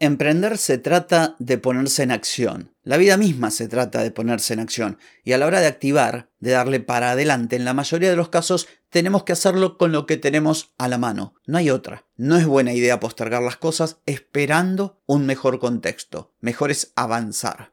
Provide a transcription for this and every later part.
Emprender se trata de ponerse en acción. La vida misma se trata de ponerse en acción. Y a la hora de activar, de darle para adelante, en la mayoría de los casos tenemos que hacerlo con lo que tenemos a la mano. No hay otra. No es buena idea postergar las cosas esperando un mejor contexto. Mejor es avanzar.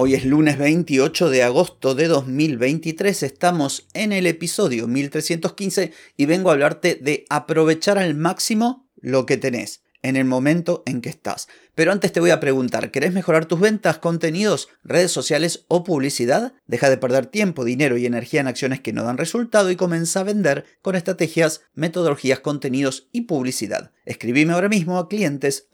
Hoy es lunes 28 de agosto de 2023, estamos en el episodio 1315 y vengo a hablarte de aprovechar al máximo lo que tenés en el momento en que estás. Pero antes te voy a preguntar, ¿querés mejorar tus ventas, contenidos, redes sociales o publicidad? Deja de perder tiempo, dinero y energía en acciones que no dan resultado y comienza a vender con estrategias, metodologías, contenidos y publicidad. Escribime ahora mismo a clientes.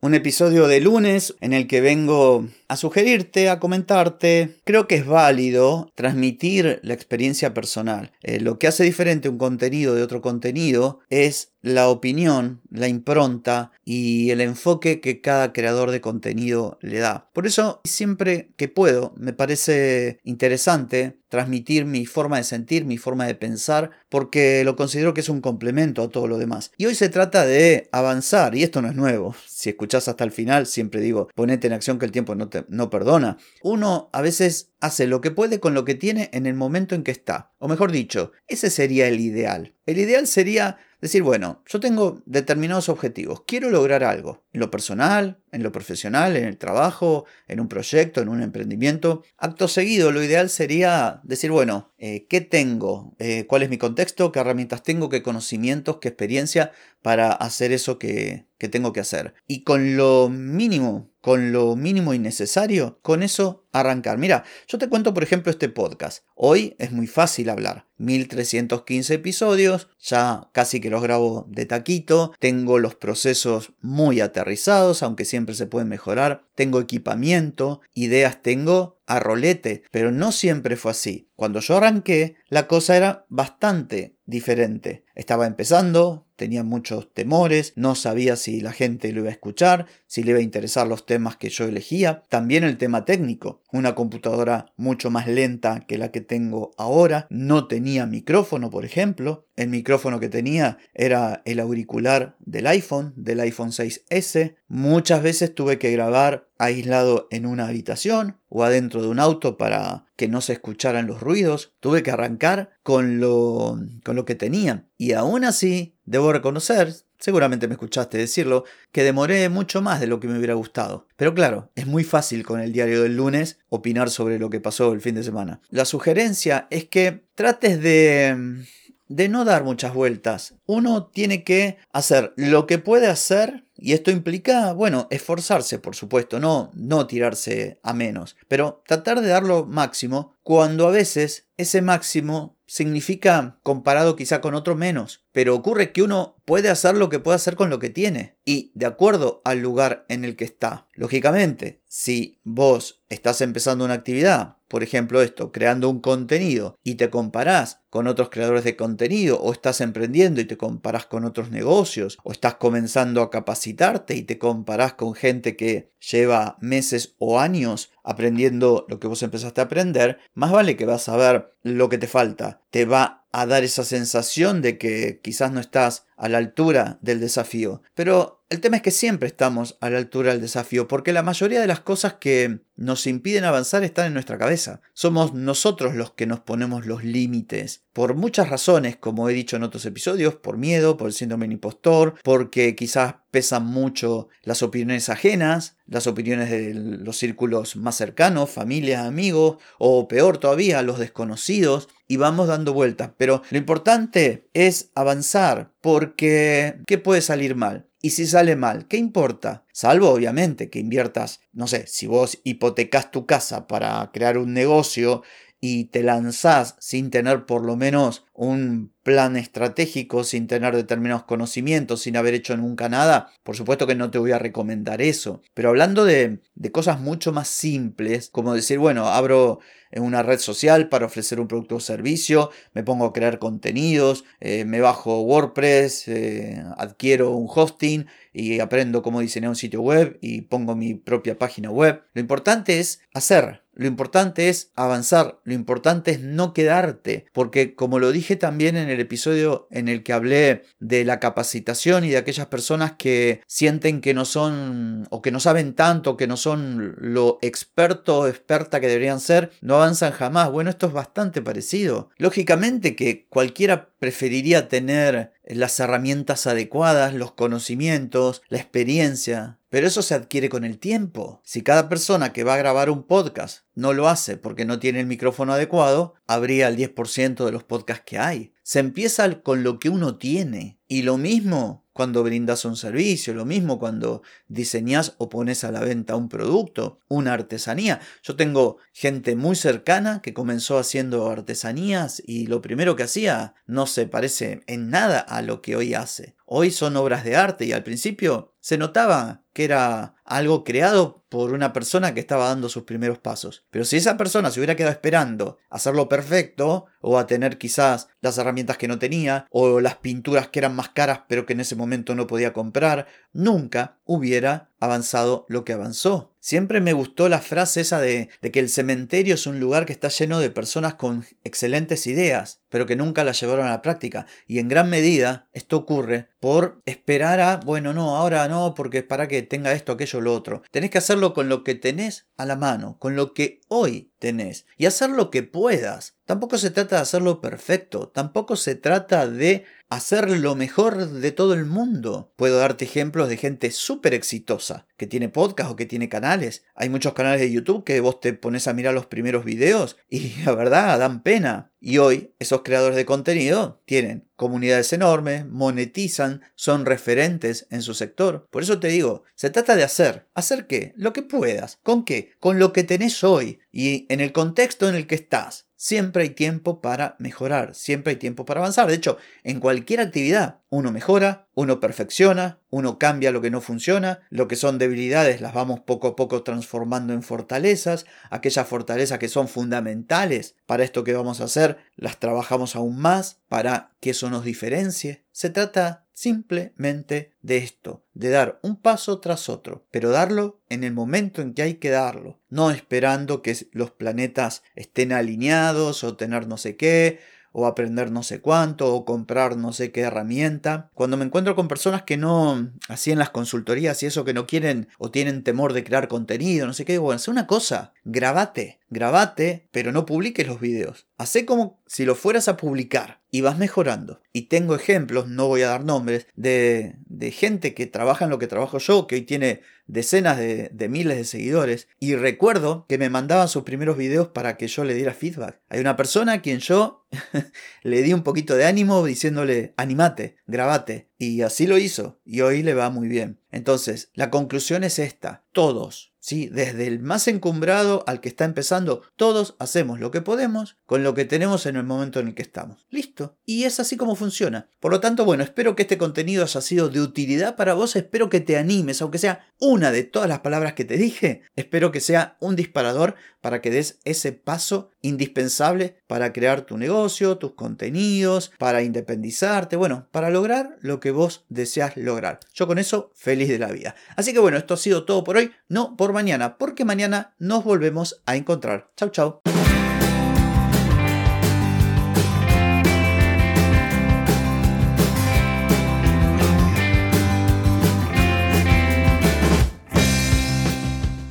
Un episodio de lunes en el que vengo a sugerirte, a comentarte. Creo que es válido transmitir la experiencia personal. Eh, lo que hace diferente un contenido de otro contenido es la opinión, la impronta y el enfoque que cada creador de contenido le da. Por eso, siempre que puedo, me parece interesante transmitir mi forma de sentir, mi forma de pensar, porque lo considero que es un complemento a todo lo demás. Y hoy se trata de avanzar, y esto no es nuevo. Si escuchás hasta el final, siempre digo, ponete en acción que el tiempo no, te, no perdona. Uno a veces hace lo que puede con lo que tiene en el momento en que está. O mejor dicho, ese sería el ideal. El ideal sería Decir, bueno, yo tengo determinados objetivos, quiero lograr algo, en lo personal, en lo profesional, en el trabajo, en un proyecto, en un emprendimiento. Acto seguido, lo ideal sería decir, bueno, eh, ¿qué tengo? Eh, ¿Cuál es mi contexto? ¿Qué herramientas tengo? ¿Qué conocimientos? ¿Qué experiencia para hacer eso que, que tengo que hacer? Y con lo mínimo con lo mínimo y necesario, con eso arrancar. Mira, yo te cuento por ejemplo este podcast. Hoy es muy fácil hablar. 1315 episodios, ya casi que los grabo de taquito, tengo los procesos muy aterrizados, aunque siempre se pueden mejorar, tengo equipamiento, ideas tengo a rolete, pero no siempre fue así. Cuando yo arranqué, la cosa era bastante diferente. Estaba empezando, tenía muchos temores, no sabía si la gente lo iba a escuchar, si le iba a interesar los temas que yo elegía, también el tema técnico, una computadora mucho más lenta que la que tengo ahora, no tenía micrófono, por ejemplo, el micrófono que tenía era el auricular del iPhone, del iPhone 6S, muchas veces tuve que grabar aislado en una habitación o adentro de un auto para que no se escucharan los ruidos, tuve que arrancar con lo, con lo que tenía. Y aún así, debo reconocer, seguramente me escuchaste decirlo, que demoré mucho más de lo que me hubiera gustado. Pero claro, es muy fácil con el diario del lunes opinar sobre lo que pasó el fin de semana. La sugerencia es que trates de de no dar muchas vueltas. Uno tiene que hacer lo que puede hacer y esto implica, bueno, esforzarse, por supuesto, no, no tirarse a menos, pero tratar de dar lo máximo cuando a veces ese máximo significa comparado quizá con otro menos, pero ocurre que uno puede hacer lo que puede hacer con lo que tiene y de acuerdo al lugar en el que está. Lógicamente, si vos estás empezando una actividad, por ejemplo esto, creando un contenido y te comparás con otros creadores de contenido o estás emprendiendo y te comparás con otros negocios o estás comenzando a capacitarte y te comparás con gente que lleva meses o años aprendiendo lo que vos empezaste a aprender, más vale que vas a ver lo que te falta. Te va a dar esa sensación de que quizás no estás a la altura del desafío. Pero el tema es que siempre estamos a la altura del desafío, porque la mayoría de las cosas que nos impiden avanzar están en nuestra cabeza. Somos nosotros los que nos ponemos los límites. Por muchas razones, como he dicho en otros episodios, por miedo, por el síndrome impostor, porque quizás pesan mucho las opiniones ajenas, las opiniones de los círculos más cercanos, familia, amigos, o peor todavía, los desconocidos, y vamos dando vueltas. Pero lo importante es avanzar, porque ¿qué puede salir mal? Y si sale mal, ¿qué importa? Salvo obviamente que inviertas, no sé, si vos hipotecas tu casa para crear un negocio y te lanzás sin tener por lo menos un plan estratégico, sin tener determinados conocimientos, sin haber hecho nunca nada, por supuesto que no te voy a recomendar eso. Pero hablando de, de cosas mucho más simples, como decir, bueno, abro una red social para ofrecer un producto o servicio, me pongo a crear contenidos, eh, me bajo WordPress, eh, adquiero un hosting y aprendo cómo diseñar un sitio web y pongo mi propia página web. Lo importante es hacer, lo importante es avanzar, lo importante es no quedarte, porque como lo dije también en el episodio en el que hablé de la capacitación y de aquellas personas que sienten que no son o que no saben tanto, que no son lo experto o experta que deberían ser, no avanzan jamás. Bueno, esto es bastante parecido. Lógicamente que cualquiera preferiría tener las herramientas adecuadas, los conocimientos, la experiencia, pero eso se adquiere con el tiempo. Si cada persona que va a grabar un podcast no lo hace porque no tiene el micrófono adecuado, habría el 10% de los podcasts que hay. Se empieza con lo que uno tiene. Y lo mismo cuando brindas un servicio, lo mismo cuando diseñas o pones a la venta un producto, una artesanía. Yo tengo gente muy cercana que comenzó haciendo artesanías y lo primero que hacía no se parece en nada a lo que hoy hace. Hoy son obras de arte y al principio se notaba que era algo creado por una persona que estaba dando sus primeros pasos. Pero si esa persona se hubiera quedado esperando hacerlo perfecto, o a tener quizás las herramientas que no tenía, o las pinturas que eran más caras pero que en ese momento no podía comprar, nunca hubiera avanzado lo que avanzó. Siempre me gustó la frase esa de, que el cementerio es un lugar que está lleno de personas con excelentes ideas, pero que nunca las llevaron a la práctica. Y en gran medida esto ocurre por esperar a, bueno, no, ahora no, porque para que tenga esto, aquello, lo otro. Tenés que hacerlo con lo que tenés a la mano, con lo que hoy tenés. Y hacer lo que puedas. Tampoco se trata de hacerlo perfecto, tampoco se trata de hacer lo mejor de todo el mundo. Puedo darte ejemplos de gente súper exitosa, que tiene podcast o que tiene canales. Hay muchos canales de YouTube que vos te pones a mirar los primeros videos y la verdad dan pena. Y hoy esos creadores de contenido tienen comunidades enormes, monetizan, son referentes en su sector. Por eso te digo, se trata de hacer. ¿Hacer qué? Lo que puedas. ¿Con qué? Con lo que tenés hoy y en el contexto en el que estás. Siempre hay tiempo para mejorar, siempre hay tiempo para avanzar. De hecho, en cualquier actividad uno mejora, uno perfecciona, uno cambia lo que no funciona, lo que son debilidades las vamos poco a poco transformando en fortalezas, aquellas fortalezas que son fundamentales para esto que vamos a hacer, las trabajamos aún más para que eso nos diferencie. Se trata simplemente de esto, de dar un paso tras otro, pero darlo en el momento en que hay que darlo, no esperando que los planetas estén alineados o tener no sé qué, o aprender no sé cuánto, o comprar no sé qué herramienta. Cuando me encuentro con personas que no, así en las consultorías y eso, que no quieren o tienen temor de crear contenido, no sé qué, bueno, hace una cosa, grabate, grabate, pero no publiques los videos. Hacé como si lo fueras a publicar y vas mejorando. Y tengo ejemplos, no voy a dar nombres, de, de gente que trabaja en lo que trabajo yo, que hoy tiene decenas de, miles de seguidores. Y recuerdo que me mandaban sus primeros videos para que yo le diera feedback. Hay una persona a quien yo le di un poquito de ánimo diciéndole, animate, grabate. Y así lo hizo. Y hoy le va muy bien. Entonces, la conclusión es esta. Todos, ¿sí? Desde el más encumbrado al que está empezando, todos hacemos lo que podemos con lo que tenemos en el momento en el que estamos. Listo. Y es así como funciona. Por lo tanto, bueno, espero que este contenido haya sido de utilidad para vos, espero que te animes, aunque sea una de todas las palabras que te dije, espero que sea un disparador para que des ese paso indispensable para crear tu negocio, tus contenidos, para independizarte, bueno, para lograr lo que vos deseas lograr. Yo con eso feliz de la vida. Así que bueno, esto ha sido todo por hoy, no por mañana, porque mañana nos volvemos a encontrar. Chau, chau.